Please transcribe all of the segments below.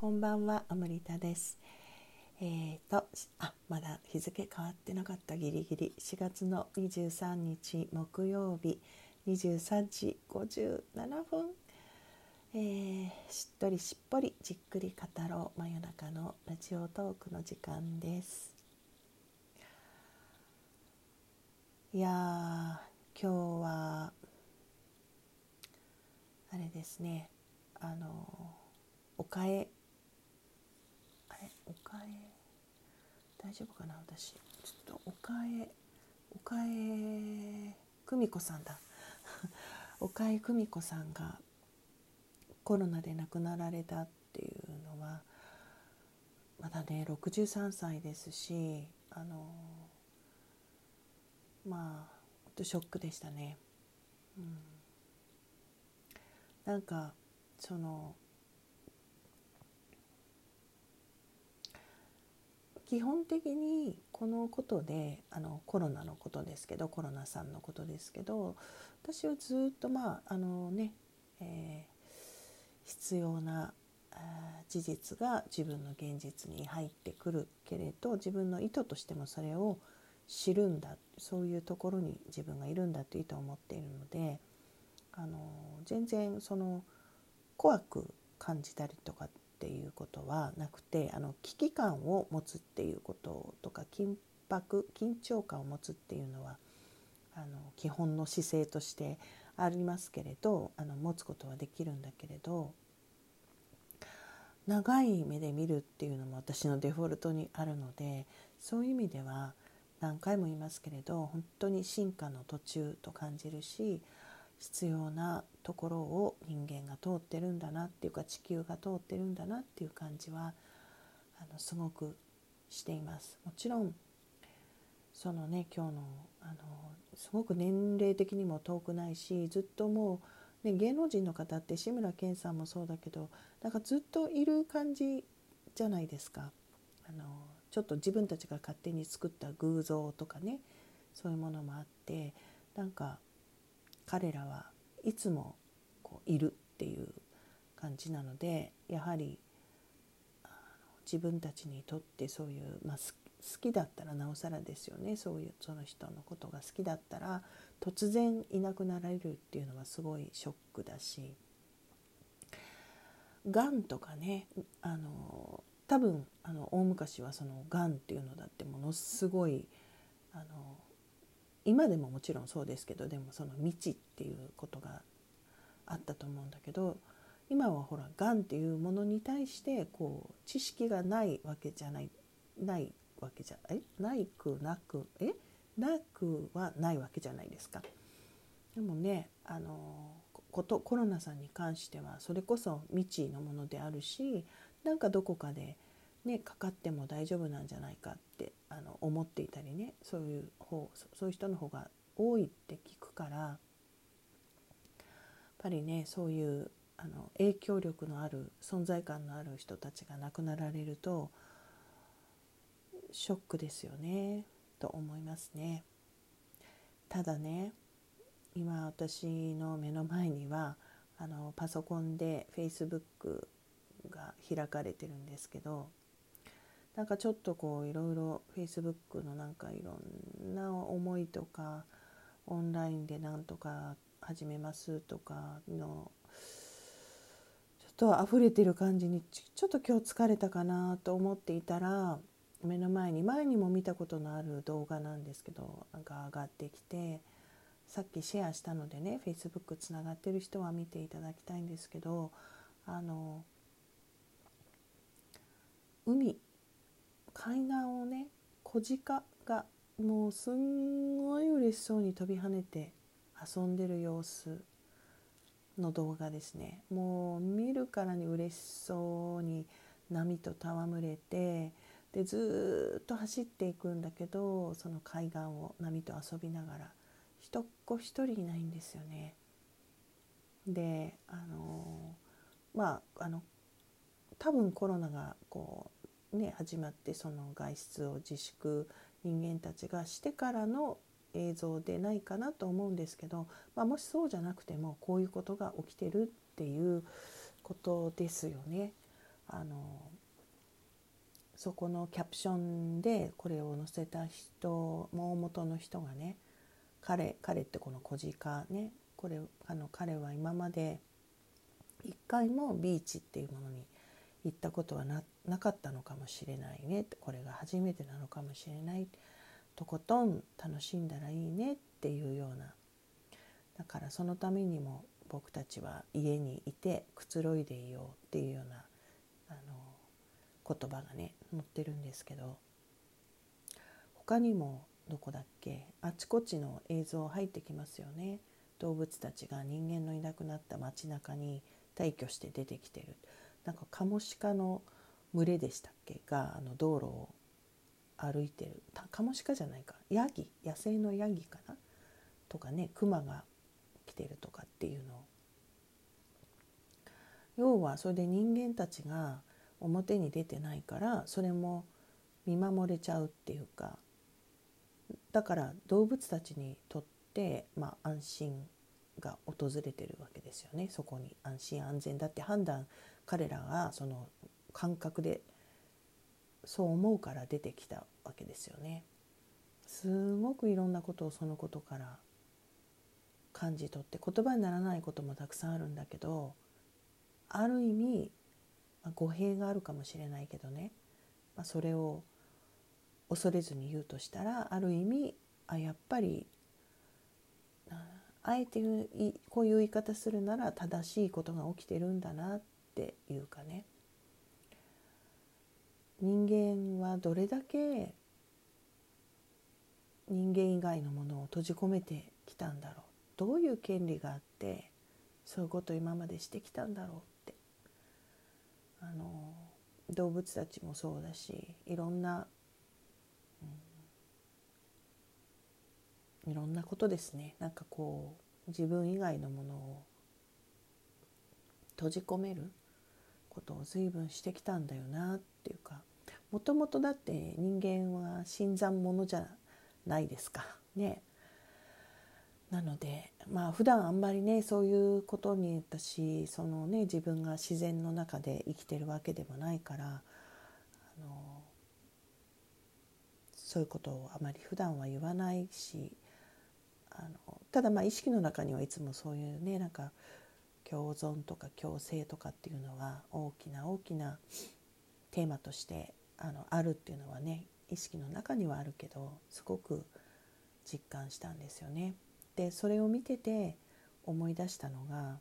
こんばんは、アムリタです。えーと、あ、まだ日付変わってなかった。ギリギリ。4月の23日木曜日。23時57分、えー、しっとりしっぽりじっくり語ろう真夜中のラジオトークの時間です。いや今日はあれですね。あのおかええおかえ大丈夫かな私。ちょっとおかえおかえ久美子さんだ。おかえ久美子さんがコロナで亡くなられたっていうのはまだね63歳ですしあのまあショックでしたね。うん、なんかその基本的にこのことであのコロナのことですけどコロナさんのことですけど私はずっとまああのね、えー、必要な事実が自分の現実に入ってくるけれど自分の意図としてもそれを知るんだそういうところに自分がいるんだという意図を持っているのであの全然その怖く感じたりとかっていうことはなくてあの危機感を持つっていうこととか緊迫緊張感を持つっていうのはあの基本の姿勢としてありますけれどあの持つことはできるんだけれど長い目で見るっていうのも私のデフォルトにあるのでそういう意味では何回も言いますけれど本当に進化の途中と感じるし必要なところを人間が通ってるんだなっていうか地球が通ってるんだなっていう感じはあのすごくしています。もちろんそのね今日のあのすごく年齢的にも遠くないしずっともう、ね、芸能人の方って志村けんさんもそうだけどなんかずっといる感じじゃないですか。あのちょっと自分たちが勝手に作った偶像とかねそういうものもあってなんか彼らはいつもこういるっていう感じなのでやはり自分たちにとってそういう、まあ、好きだったらなおさらですよね。そういうその人のことが好きだったら突然いなくなられるっていうのはすごいショックだし。がんとかねあの多分あの大昔はそのがんっていうのだってものすごいあの今でももちろんそうですけどでもその未知っていうことがあったと思うんだけど今はほらがんっていうものに対してこう知識がないわけじゃないないわけじゃえ？ないくなくえ？なくはないわけじゃないですか。でもねあのことコロナさんに関してはそれこそ未知のものであるしなんかどこかでね、かかっても大丈夫なんじゃないかってあの思っていたりねそういう方そういう人の方が多いって聞くからやっぱりねそういうあの影響力のある存在感のある人たちが亡くなられるとショックですよねと思いますね。ただね今私の目の前にはあのパソコンで Facebook が開かれてるんですけどなんかちょっとこういろいろ Facebook のなんかいろんな思いとかオンラインでなんとか始めますとかのちょっと溢れてる感じにちょっと今日疲れたかなと思っていたら目の前に前にも見たことのある動画なんですけどなんか上がってきてさっきシェアしたのでね Facebook つながってる人は見ていただきたいんですけどあの海海岸をね小鹿がもうすんごい嬉しそうに飛び跳ねて遊んでる様子の動画ですねもう見るからに嬉しそうに波と戯れてでずっと走っていくんだけどその海岸を波と遊びながら一っ子一人いないんですよね。であのまああの多分コロナがこうね始まってその外出を自粛人間たちがしてからの映像でないかなと思うんですけど、まあ、もしそうじゃなくてもこういうことが起きてるっていうことですよね。あのそこのキャプションでこれを載せた人も元の人がね彼彼ってこの小鹿ねこれあの彼は今まで一回もビーチっていうものに行ったことはななかったのかもしれないねこれが初めてなのかもしれないとことん楽しんだらいいねっていうようなだからそのためにも僕たちは家にいてくつろいでいようっていうようなあの言葉がね載ってるんですけど他にもどこだっけあちこちの映像入ってきますよね。動物たちが人間のいなくなった街中に退去して出てきてる。なんかカモシカの群れでしたっけ？があの道路を歩いてる。カモシカじゃないか。ヤギ？野生のヤギかな？とかねクマが来てるとかっていうのを。要はそれで人間たちが表に出てないからそれも見守れちゃうっていうか。だから動物たちにとって、まあ、安心が訪れてるわけですよね。そこに安心安全だって判断彼らがその感覚でそう思うから出てきたわけですよね。すごくいろんなことをそのことから感じ取って言葉にならないこともたくさんあるんだけどある意味、まあ、語弊があるかもしれないけどね、まあ、それを恐れずに言うとしたらある意味あやっぱりあえてこういう言い方するなら正しいことが起きてるんだなっていうかね。人間はどれだけ人間以外のものを閉じ込めてきたんだろう。どういう権利があってそういうことを今までしてきたんだろうって。あの動物たちもそうだしいろんな、うん、いろんなことですね。なんかこう自分以外のものを閉じ込める。ことを随分してきたんだよなっていうかもともとだって人間は新参者じゃないですかね。なのでまあ普段あんまりねそういうことに私そのね自分が自然の中で生きてるわけでもないからあのそういうことをあまり普段は言わないしあのただまあ意識の中にはいつもそういうねなんか共存とか共生とかっていうのは大きな大きなテーマとしてあのあるっていうのはね意識の中にはあるけどすごく実感したんですよね。でそれを見てて思い出したのが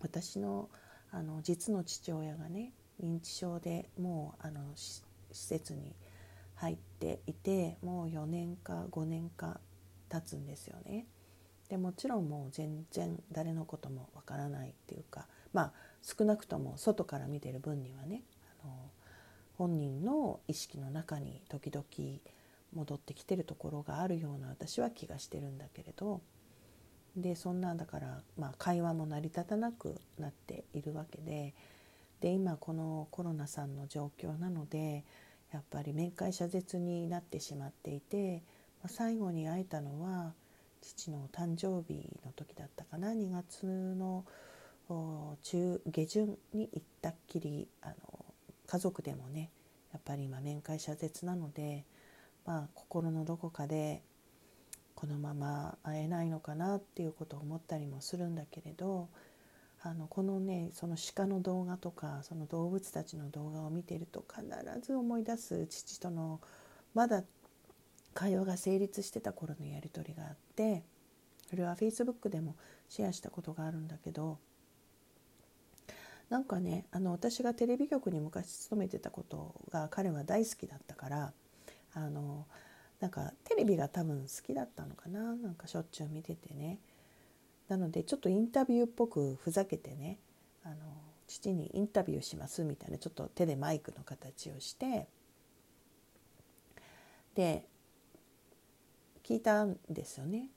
私のあの実の父親がね認知症でもうあの施設に入っていてもう4年か5年か経つんですよね。でもちろんもう全然誰のこともわからないっていうかまあ少なくとも外から見てる分にはねあの本人の意識の中に時々戻ってきてるところがあるような私は気がしてるんだけれどでそんなだから、まあ、会話も成り立たなくなっているわけでで今このコロナさんの状況なのでやっぱり面会謝絶になってしまっていて、ま、最後に会えたのは父の誕生日の時だったかな2月の中下旬に行ったっきりあの家族でもねやっぱり今面会謝絶なので。まあ、心のどこかでこのまま会えないのかなっていうことを思ったりもするんだけれどあのこのねその鹿の動画とかその動物たちの動画を見てると必ず思い出す父とのまだ会話が成立してた頃のやり取りがあってそれは Facebook でもシェアしたことがあるんだけどなんかねあの私がテレビ局に昔勤めてたことが彼は大好きだったからあのなんかテレビが多分好きだったのかななんかしょっちゅう見ててね。なのでちょっとインタビューっぽくふざけてねあの父にインタビューしますみたいなちょっと手でマイクの形をしてで聞いたんですよね。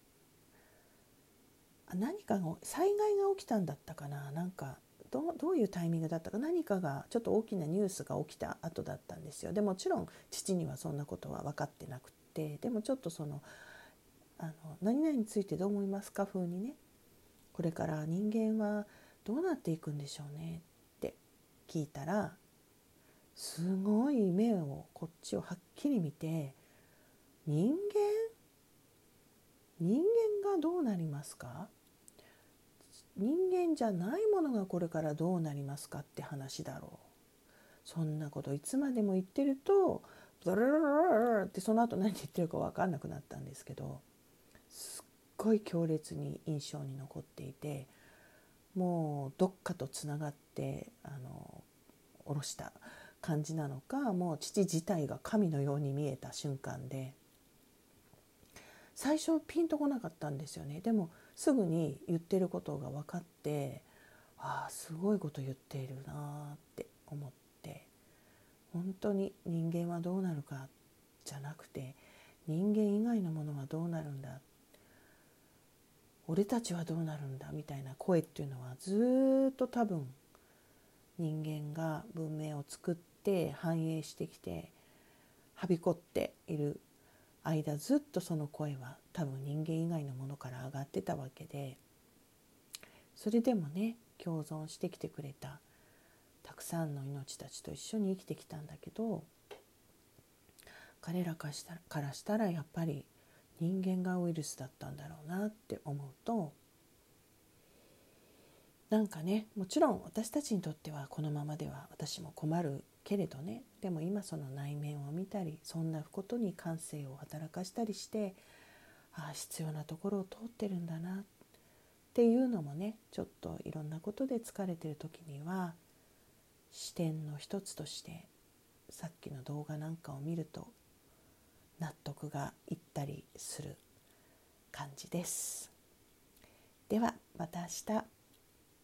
何かが災害が起きたんだったかな。なんかどどういうタイミングだったか。何かがちょっと大きなニュースが起きた後だったんですよ。でもちろん父にはそんなことは分かってなくって。でもちょっとそのあの何々についてどう思いますか風にね。これから人間はどうなっていくんでしょうね。って聞いたらすごい目をこっちをはっきり見て「人間人間がどうなりますか?」人間じゃないものがこれからどうなりますかって話だろうそんなこといつまでも言ってるとブルルルルってその後何言ってるか分かんなくなったんですけどすっごい強烈に印象に残っていてもうどっかとつながってあの下ろした感じなのかもう父自体が神のように見えた瞬間で最初ピンとこなかったんですよね。でもすぐに言ってることが分かってああすごいこと言っているなって思って。本当に人間はどうなるかじゃなくて人間以外のものはどうなるんだ。俺たちはどうなるんだみたいな声っていうのはずっと多分人間が文明を作って繁栄してきてはびこっている間ずっとその声は多分人間以外のものから上がってたわけでそれでもね共存してきてくれたたくさんの命たちと一緒に生きてきたんだけど彼らからしたらからしたらやっぱり人間がウイルスだったんだろうなって思うとなんかねもちろん私たちにとってはこのままでは私も困るけれどねでも今その内面を見たりそんなことに感性を働かしたりしてああ必要なところを通ってるんだなっていうのもねちょっといろんなことで疲れてる時には視点の一つとしてさっきの動画なんかを見ると納得がいったりする感じです。ではまた明日。